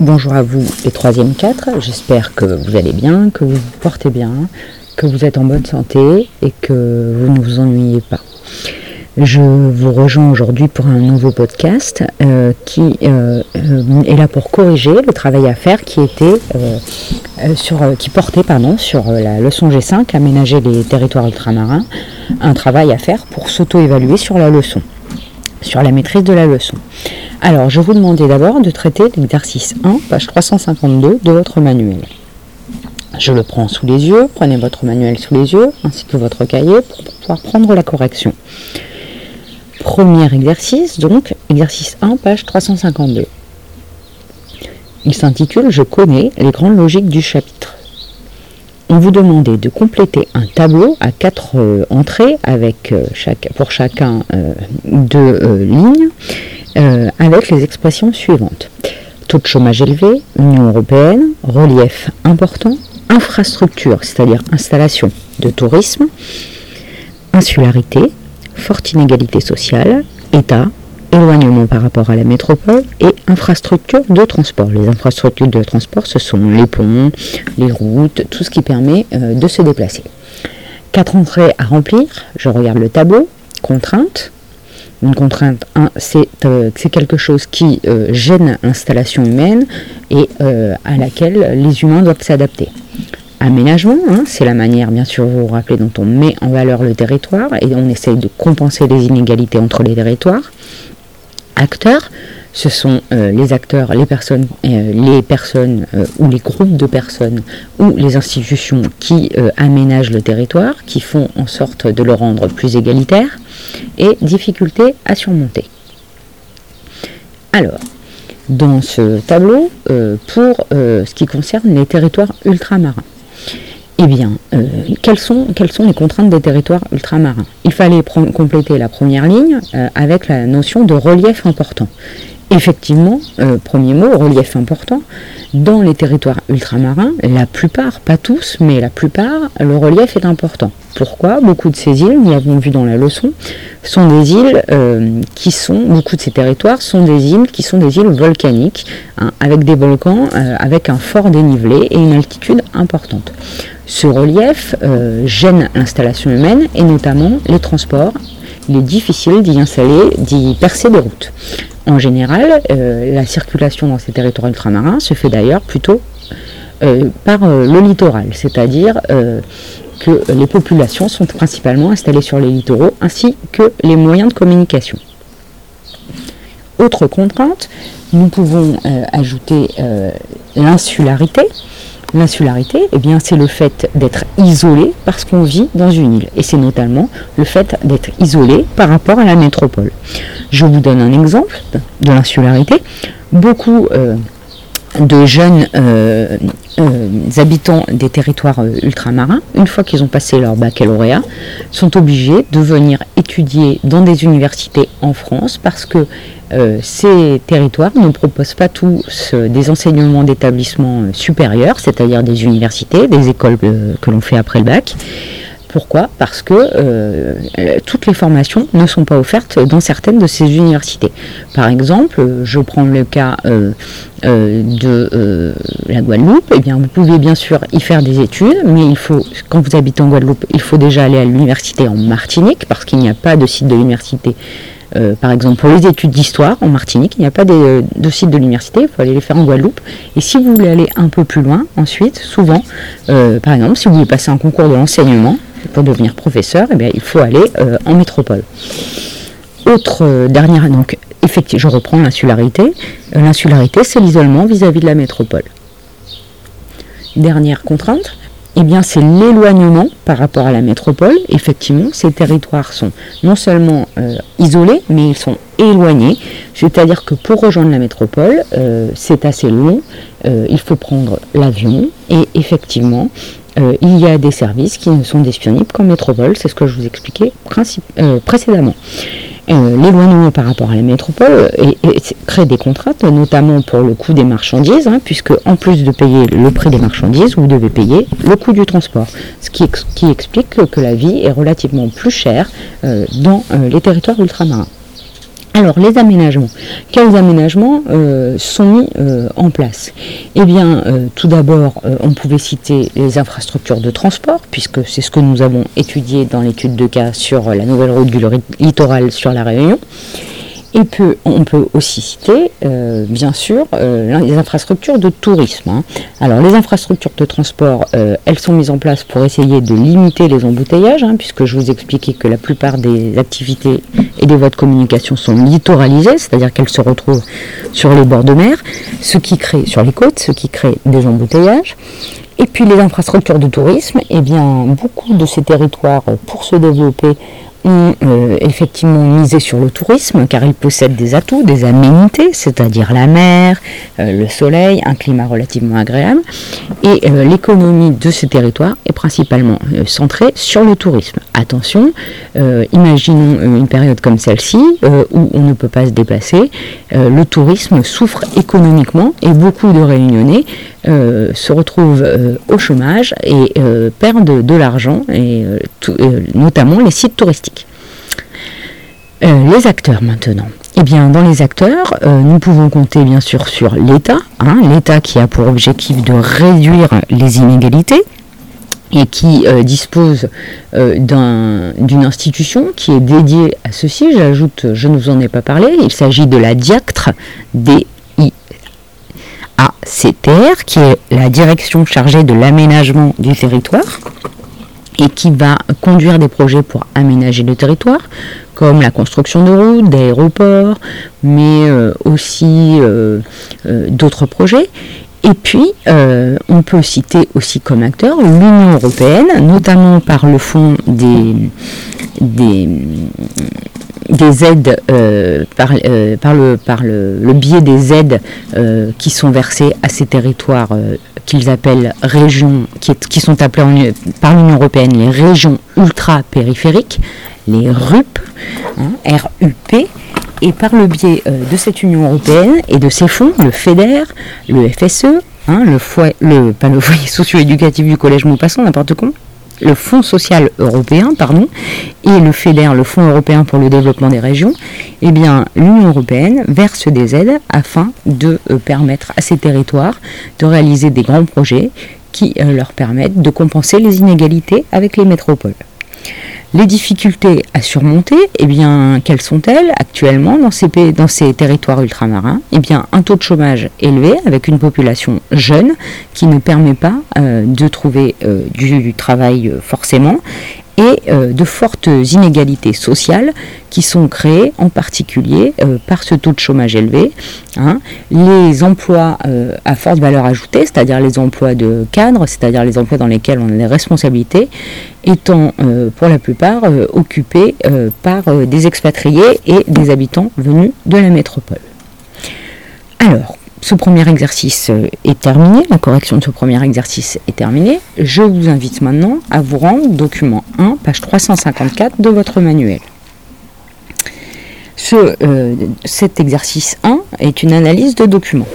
Bonjour à vous les troisième 4, j'espère que vous allez bien, que vous vous portez bien, que vous êtes en bonne santé et que vous ne vous ennuyez pas. Je vous rejoins aujourd'hui pour un nouveau podcast euh, qui euh, euh, est là pour corriger le travail à faire qui était qui portait pardon, sur la leçon G5, aménager les territoires ultramarins, un travail à faire pour s'auto-évaluer sur la leçon, sur la maîtrise de la leçon. Alors, je vous demandais d'abord de traiter l'exercice 1, page 352 de votre manuel. Je le prends sous les yeux, prenez votre manuel sous les yeux, ainsi que votre cahier, pour pouvoir prendre la correction. Premier exercice, donc, exercice 1, page 352. Il s'intitule Je connais les grandes logiques du chapitre. On vous demandait de compléter un tableau à quatre euh, entrées avec euh, pour chacun euh, deux lignes avec les expressions suivantes. Taux de chômage élevé, Union européenne, relief important, infrastructure, c'est-à-dire installation de tourisme, insularité, forte inégalité sociale, État, éloignement par rapport à la métropole et infrastructures de transport. Les infrastructures de transport, ce sont les ponts, les routes, tout ce qui permet euh, de se déplacer. Quatre entrées à remplir, je regarde le tableau, contrainte. Une contrainte, euh, c'est quelque chose qui euh, gêne l'installation humaine et à laquelle les humains doivent s'adapter aménagement, hein, c'est la manière, bien sûr, vous vous rappelez, dont on met en valeur le territoire et on essaye de compenser les inégalités entre les territoires. Acteurs, ce sont euh, les acteurs, les personnes, euh, les euh, ou les groupes de personnes ou les institutions qui aménagent le territoire, qui font en sorte de le rendre plus égalitaire, et difficultés à surmonter. Alors, dans ce tableau, pour ce qui concerne les territoires ultramarins, eh bien, quelles, sont, les contraintes des territoires ultramarins? Il fallait compléter la première ligne avec la notion de relief important. Effectivement, euh, premier mot, relief important. Dans les territoires ultramarins, la plupart, pas tous, mais la plupart, le relief est important. Pourquoi? Beaucoup de ces îles, nous l'avons vu dans la leçon, sont des îles qui sont, beaucoup de ces territoires sont des îles qui sont des îles volcaniques, hein, avec des volcans, avec un fort dénivelé et une altitude importante. Ce relief euh, gêne l'installation humaine et notamment les transports. Il est difficile d'y installer, d'y percer des routes. En général, euh, la circulation dans ces territoires ultramarins se fait d'ailleurs plutôt euh, par le littoral, c'est-à-dire que les populations sont principalement installées sur les littoraux ainsi que les moyens de communication. Autre contrainte, nous pouvons ajouter l'insularité. L'insularité, eh bien, c'est le fait d'être isolé parce qu'on vit dans une île. Et c'est notamment le fait d'être isolé par rapport à la métropole. Je vous donne un exemple de l'insularité. Beaucoup euh, de jeunes euh, euh, habitants des territoires ultramarins, une fois qu'ils ont passé leur baccalauréat, sont obligés de venir étudier dans des universités en France parce que euh, ces territoires ne proposent pas tous des enseignements d'établissements euh, supérieurs, c'est-à-dire des universités, des écoles euh, que l'on fait après le bac. Pourquoi? Parce que toutes les formations ne sont pas offertes dans certaines de ces universités. Par exemple, je prends le cas de la Guadeloupe. Eh bien, vous pouvez bien sûr y faire des études, mais il faut, quand vous habitez en Guadeloupe, il faut déjà aller à l'université en Martinique parce qu'il n'y a pas de site de l'université euh, par exemple, pour les études d'histoire en Martinique, il n'y a pas de, site de l'université, il faut aller les faire en Guadeloupe. Et si vous voulez aller un peu plus loin, ensuite, souvent, euh, par exemple, si vous voulez passer un concours de l'enseignement pour devenir professeur, eh bien, il faut aller euh, en métropole. Autre dernière, donc, effectivement, je reprends l'insularité. l'insularité, c'est l'isolement vis-à-vis de la métropole. Dernière contrainte, eh bien, c'est l'éloignement par rapport à la métropole. Effectivement, ces territoires sont non seulement euh, isolés, mais ils sont éloignés. C'est-à-dire que pour rejoindre la métropole, euh, c'est assez long. Euh, il faut prendre l'avion. Et effectivement, il y a des services qui ne sont disponibles qu'en métropole. C'est ce que je vous expliquais précédemment. Euh, l'éloignement par rapport à la métropole et, crée des contraintes, notamment pour le coût des marchandises, hein, puisque en plus de payer le prix des marchandises, vous devez payer le coût du transport, ce qui, explique que, la vie est relativement plus chère euh, dans euh, les territoires ultramarins. Alors, les aménagements. Quels aménagements euh, sont mis euh, en place? Eh bien, euh, tout d'abord, on pouvait citer les infrastructures de transport, puisque c'est ce que nous avons étudié dans l'étude de cas sur la nouvelle route du littoral sur la Réunion. Et puis, on peut aussi citer, bien sûr, les infrastructures de tourisme. Hein. Alors, les infrastructures de transport, elles sont mises en place pour essayer de limiter les embouteillages, hein, puisque je vous expliquais que la plupart des activités et des voies de communication sont littoralisées, c'est-à-dire qu'elles se retrouvent sur les bords de mer, ce qui crée, sur les côtes, ce qui crée des embouteillages. Et puis les infrastructures de tourisme, eh bien, beaucoup de ces territoires, pour se développer, ont euh, effectivement misé sur le tourisme car il possède des atouts, des aménités, c'est-à-dire la mer, euh, le soleil, un climat relativement agréable. Et euh, l'économie de ces territoires est principalement centrée sur le tourisme. Attention, imaginons une période comme celle-ci où on ne peut pas se déplacer. le tourisme souffre économiquement et beaucoup de réunionnais se retrouvent au chômage et perdent de l'argent, et notamment les sites touristiques. Euh, les acteurs maintenant. Eh bien, dans les acteurs, euh, nous pouvons compter bien sûr sur l'État, hein, l'État qui a pour objectif de réduire les inégalités et qui euh, dispose d'une institution qui est dédiée à ceci. J'ajoute, je ne vous en ai pas parlé, il s'agit de la DIACTR, D-I-A-C-T-R, qui est la direction chargée de l'aménagement du territoire et qui va conduire des projets pour aménager le territoire, comme la construction de routes, d'aéroports, mais euh, aussi euh, euh, d'autres projets. Et puis, on peut citer aussi comme acteur l'Union européenne, notamment par le fonds des, des, des aides, par, par, le, par le, biais des aides qui sont versées à ces territoires qu'ils appellent régions, qui, sont appelées par l'Union européenne les régions ultra-périphériques, les RUP, hein, RUP, et par le biais euh, de cette Union européenne et de ses fonds, le FEDER, le FSE, hein, le, foyer, le foyer socio-éducatif du collège Maupassant, n'importe quoi, le Fonds social européen, pardon, et le FEDER, le Fonds européen pour le développement des régions, eh bien, l'Union européenne verse des aides afin de euh, permettre à ces territoires de réaliser des grands projets qui euh, leur permettent de compenser les inégalités avec les métropoles. Les difficultés à surmonter, eh bien, quelles sont-elles actuellement dans ces, territoires ultramarins? Eh bien, un taux de chômage élevé avec une population jeune qui ne permet pas euh, de trouver euh, du, travail euh, forcément et euh, de fortes inégalités sociales qui sont créées en particulier euh, par ce taux de chômage élevé. Hein. Les emplois euh, à forte valeur ajoutée, c'est-à-dire les emplois de cadre, c'est-à-dire les emplois dans lesquels on a des responsabilités, étant pour la plupart occupés par des expatriés et des habitants venus de la métropole. Alors, ce premier exercice euh, est terminé, la correction de ce premier exercice est terminée. Je vous invite maintenant à vous rendre document 1, page 354 de votre manuel. Ce, euh, cet exercice 1 est une analyse de document.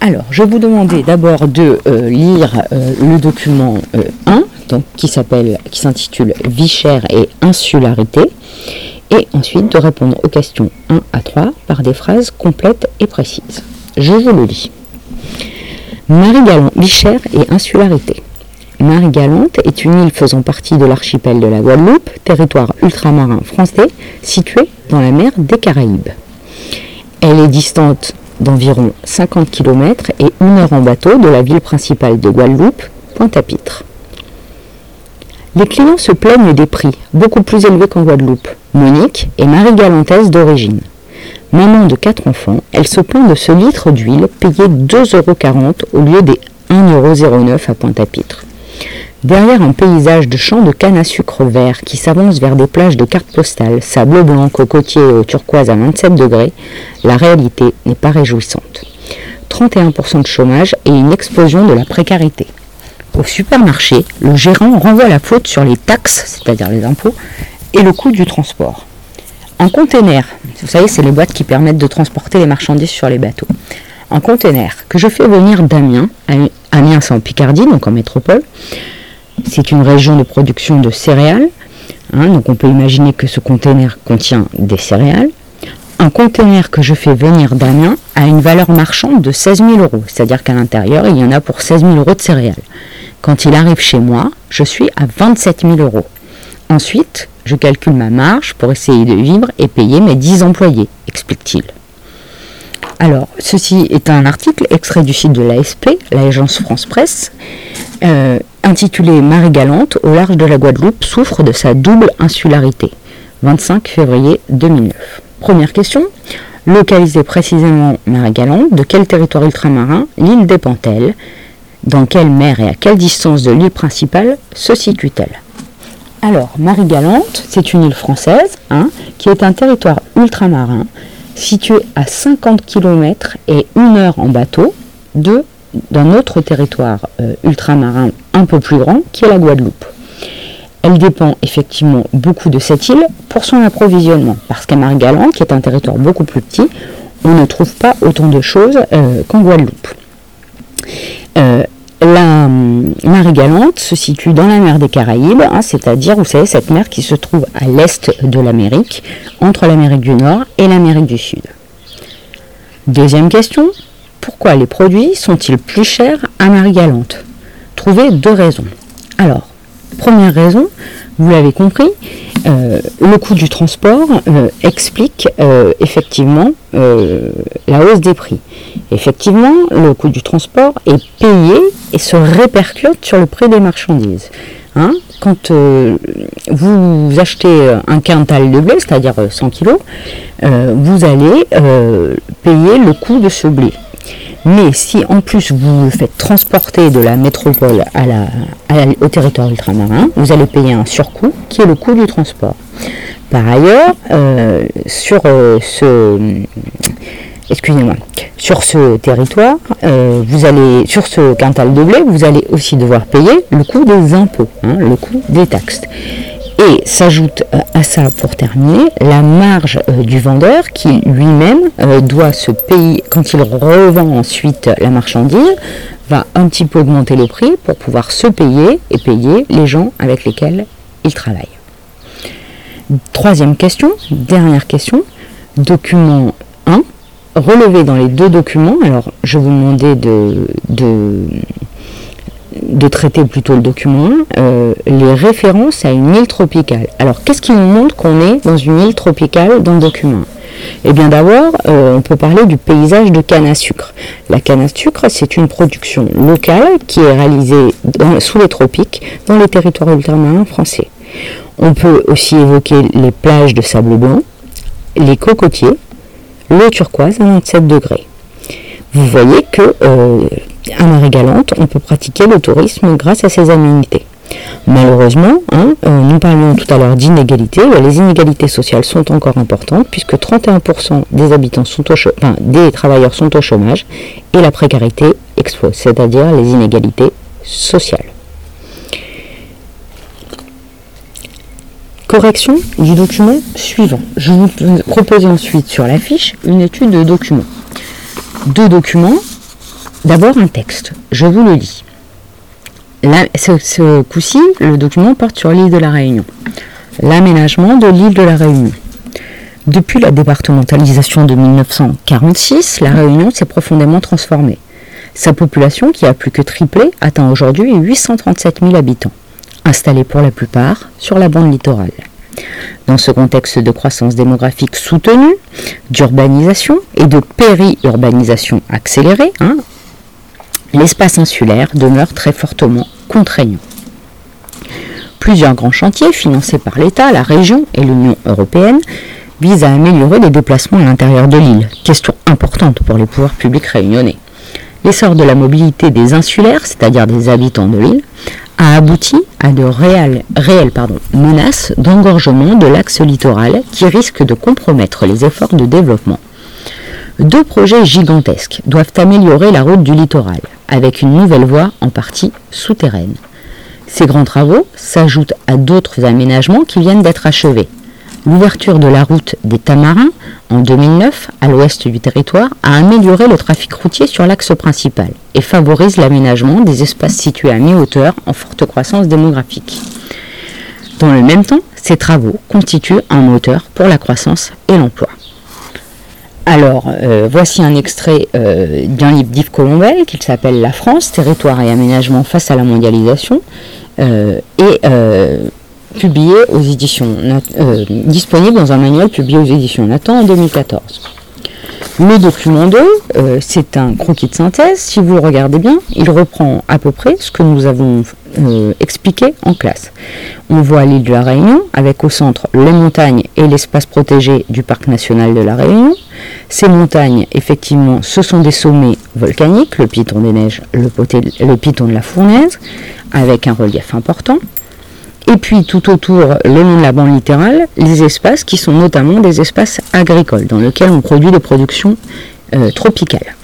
Alors, je vous demander d'abord de euh, lire le document 1, donc, qui s'intitule Vie chère et insularité, et ensuite de répondre aux questions 1 à 3 par des phrases complètes et précises. Je vous le lis. Marie-Galante, Bichère et insularité. Marie-Galante est une île faisant partie de l'archipel de la Guadeloupe, territoire ultramarin français situé dans la mer des Caraïbes. Elle est distante d'environ 50 km et une heure en bateau de la ville principale de Guadeloupe, Pointe-à-Pitre. Les clients se plaignent des prix, beaucoup plus élevés qu'en Guadeloupe. Monique est marie-galantaise d'origine. Maman de quatre enfants, elle se plaint de ce litre d'huile payé 2,40€ au lieu des 1,09€ à Pointe-à-Pitre. Derrière un paysage de champs de canne à sucre vert qui s'avance vers des plages de cartes postales, sable blanc, cocotier et turquoise à 27 degrés, la réalité n'est pas réjouissante. 31% de chômage et une explosion de la précarité. Au supermarché, le gérant renvoie la faute sur les taxes, c'est-à-dire les impôts, et le coût du transport. Un container, vous savez, c'est les boîtes qui permettent de transporter les marchandises sur les bateaux. Un container que je fais venir d'Amiens, Amiens c'est en Picardie, donc en métropole. C'est une région de production de céréales. Hein, donc on peut imaginer que ce container contient des céréales. un conteneur que je fais venir d'Amiens a une valeur marchande de 16 000 euros, c'est-à-dire qu'à l'intérieur, il y en a pour 16 000 euros de céréales. Quand il arrive chez moi, je suis à 27 000 euros. Ensuite, je calcule ma marge pour essayer de vivre et payer mes 10 employés, explique-t-il. Alors, ceci est un article extrait du site de l'ASP, l'agence France Presse, euh, intitulé Marie Galante au large de la Guadeloupe souffre de sa double insularité. 25 février 2009. Première question. Localisée précisément Marie Galante, de quel territoire ultramarin l'île dépend-elle? Dans quelle mer et à quelle distance de l'île principale se situe-t-elle? Alors, Marie Galante, c'est une île française hein, qui est un territoire ultramarin situé à 50 km et 1 heure en bateau d'un autre territoire euh, ultramarin un peu plus grand qui est la Guadeloupe. Elle dépend effectivement beaucoup de cette île pour son approvisionnement, parce qu'à Margalan, qui est un territoire beaucoup plus petit, on ne trouve pas autant de choses euh, qu'en Guadeloupe. Marie Galante se situe dans la mer des Caraïbes, hein, c'est-à-dire, vous savez, cette mer qui se trouve à l'est de l'Amérique, entre l'Amérique du Nord et l'Amérique du Sud. Deuxième question, pourquoi les produits sont-ils plus chers à Marie-Galante Trouvez deux raisons. Alors, première raison, vous l'avez compris, euh, le coût du transport euh, explique euh, effectivement la hausse des prix. Effectivement, le coût du transport est payé et se répercute sur le prix des marchandises. Hein. quand vous achetez un quintal de blé, c'est-à-dire 100 kg, vous allez payer le coût de ce blé. Mais si en plus vous faites transporter de la métropole au territoire ultramarin, vous allez payer un surcoût qui est le coût du transport. Par ailleurs, euh, sur euh, ce excusez-moi, sur ce territoire, euh, vous allez, sur ce quintal de blé, vous allez aussi devoir payer le coût des impôts, hein, le coût des taxes. Et s'ajoute euh, à ça, pour terminer, la marge euh, du vendeur qui lui-même euh, doit se payer, quand il revend ensuite la marchandise, va un petit peu augmenter le prix pour pouvoir se payer et payer les gens avec lesquels il travaille. Troisième question, dernière question, document 1, relevé dans les deux documents, alors je vous demandais de, de de traiter plutôt le document, euh, les références à une île tropicale. Alors, qu'est-ce qui nous montre qu'on est dans une île tropicale dans le document Eh bien, d'abord, euh, on peut parler du paysage de canne à sucre. La canne à sucre, c'est une production locale qui est réalisée sous les tropiques, dans les territoires ultramarins français. On peut aussi évoquer les plages de sable blanc, les cocotiers, l'eau turquoise à 27 degrés. Vous voyez que euh, à Marie-Galante, on peut pratiquer le tourisme grâce à ces aménités. Malheureusement, hein, euh, nous parlions tout à l'heure d'inégalités, les inégalités sociales sont encore importantes puisque 31% des habitants sont au des travailleurs sont au chômage et la précarité explose, c'est-à-dire les inégalités sociales. Correction du document suivant. Je vous propose ensuite sur la fiche une étude de documents. Deux documents D'abord un texte, je vous le lis. ce, coup-ci, le document porte sur l'île de la Réunion. L'aménagement de l'île de la Réunion. Depuis la départementalisation de 1946, la Réunion s'est profondément transformée. Sa population, qui a plus que triplé, atteint aujourd'hui 837 000 habitants, installés pour la plupart sur la bande littorale. Dans ce contexte de croissance démographique soutenue, d'urbanisation et de périurbanisation accélérée, hein, l'espace insulaire demeure très fortement contraignant. Plusieurs grands chantiers financés par l'État, la région et l'Union européenne visent à améliorer les déplacements à l'intérieur de l'île, question importante pour les pouvoirs publics réunionnais. L'essor de la mobilité des insulaires, c'est-à-dire des habitants de l'île, a abouti à de réelles, menaces d'engorgement de l'axe littoral qui risquent de compromettre les efforts de développement. Deux projets gigantesques doivent améliorer la route du littoral, avec une nouvelle voie en partie souterraine. Ces grands travaux s'ajoutent à d'autres aménagements qui viennent d'être achevés. L'ouverture de la route des Tamarins en 2009 à l'ouest du territoire a amélioré le trafic routier sur l'axe principal et favorise l'aménagement des espaces situés à mi-hauteur en forte croissance démographique. Dans le même temps, ces travaux constituent un moteur pour la croissance et l'emploi. Alors, euh, voici un extrait euh, d'un livre d'Yves Colombel qui s'appelle La France, territoire et aménagement face à la mondialisation, euh, et publié aux éditions, disponible dans un manuel publié aux éditions Nathan en 2014. Le document 2, euh, c'est un croquis de synthèse. Si vous le regardez bien, il reprend à peu près ce que nous avons euh, expliqué en classe. On voit l'île de la Réunion avec au centre les montagnes et l'espace protégé du parc national de la Réunion. Ces montagnes, effectivement, ce sont des sommets volcaniques, le piton des neiges, le, le piton de la fournaise, avec un relief important. Et puis tout autour, le long de la bande littérale, les espaces qui sont notamment des espaces agricoles dans lesquels on produit des productions euh, tropicales.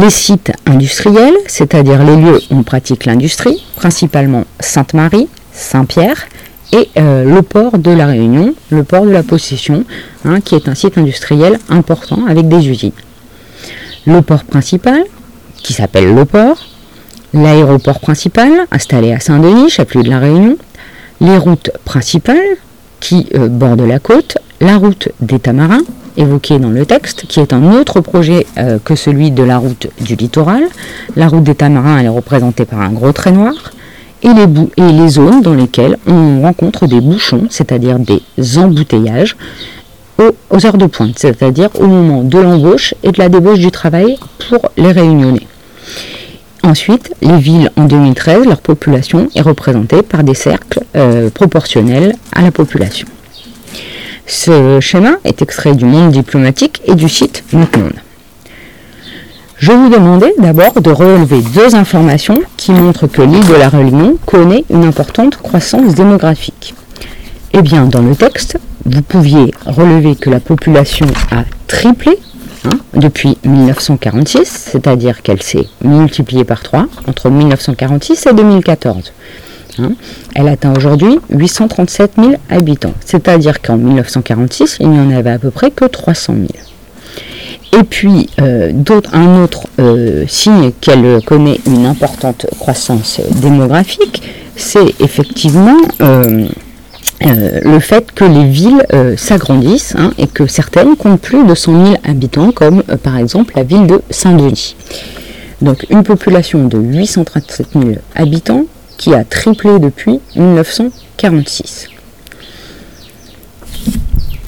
Les sites industriels, c'est-à-dire les lieux où on pratique l'industrie, principalement Sainte-Marie, Saint-Pierre et euh, le port de la Réunion, le port de la Possession, hein, qui est un site industriel important avec des usines. Le port principal, qui s'appelle le port, l'aéroport principal, installé à Saint-Denis, chef-lieu de la Réunion, les routes principales qui euh, bordent la côte, la route des Tamarins, évoquée dans le texte, qui est un autre projet euh, que celui de la route du littoral. La route des Tamarins, est représentée par un gros trait noir. Et les, zones dans lesquelles on rencontre des bouchons, c'est-à-dire des embouteillages, aux, aux heures de pointe, c'est-à-dire au moment de l'embauche et de la débauche du travail pour les réunionnais. Ensuite, les villes en 2013, leur population est représentée par des cercles euh, proportionnels à la population. Ce schéma est extrait du monde diplomatique et du site Monde. Je vous demandais d'abord de relever deux informations qui montrent que l'île de la Réunion connaît une importante croissance démographique. Eh bien, dans le texte, vous pouviez relever que la population a triplé Hein, depuis 1946, c'est-à-dire qu'elle s'est multipliée par 3 entre 1946 et 2014. Hein. elle atteint aujourd'hui 837 000 habitants, c'est-à-dire qu'en 1946, il n'y en avait à peu près que 300 000. Et puis, euh, un autre euh, signe qu'elle connaît une importante croissance démographique, c'est effectivement euh, le fait que les villes s'agrandissent hein, et que certaines comptent plus de 100 000 habitants, comme par exemple la ville de Saint-Denis. Donc une population de 837 000 habitants qui a triplé depuis 1946.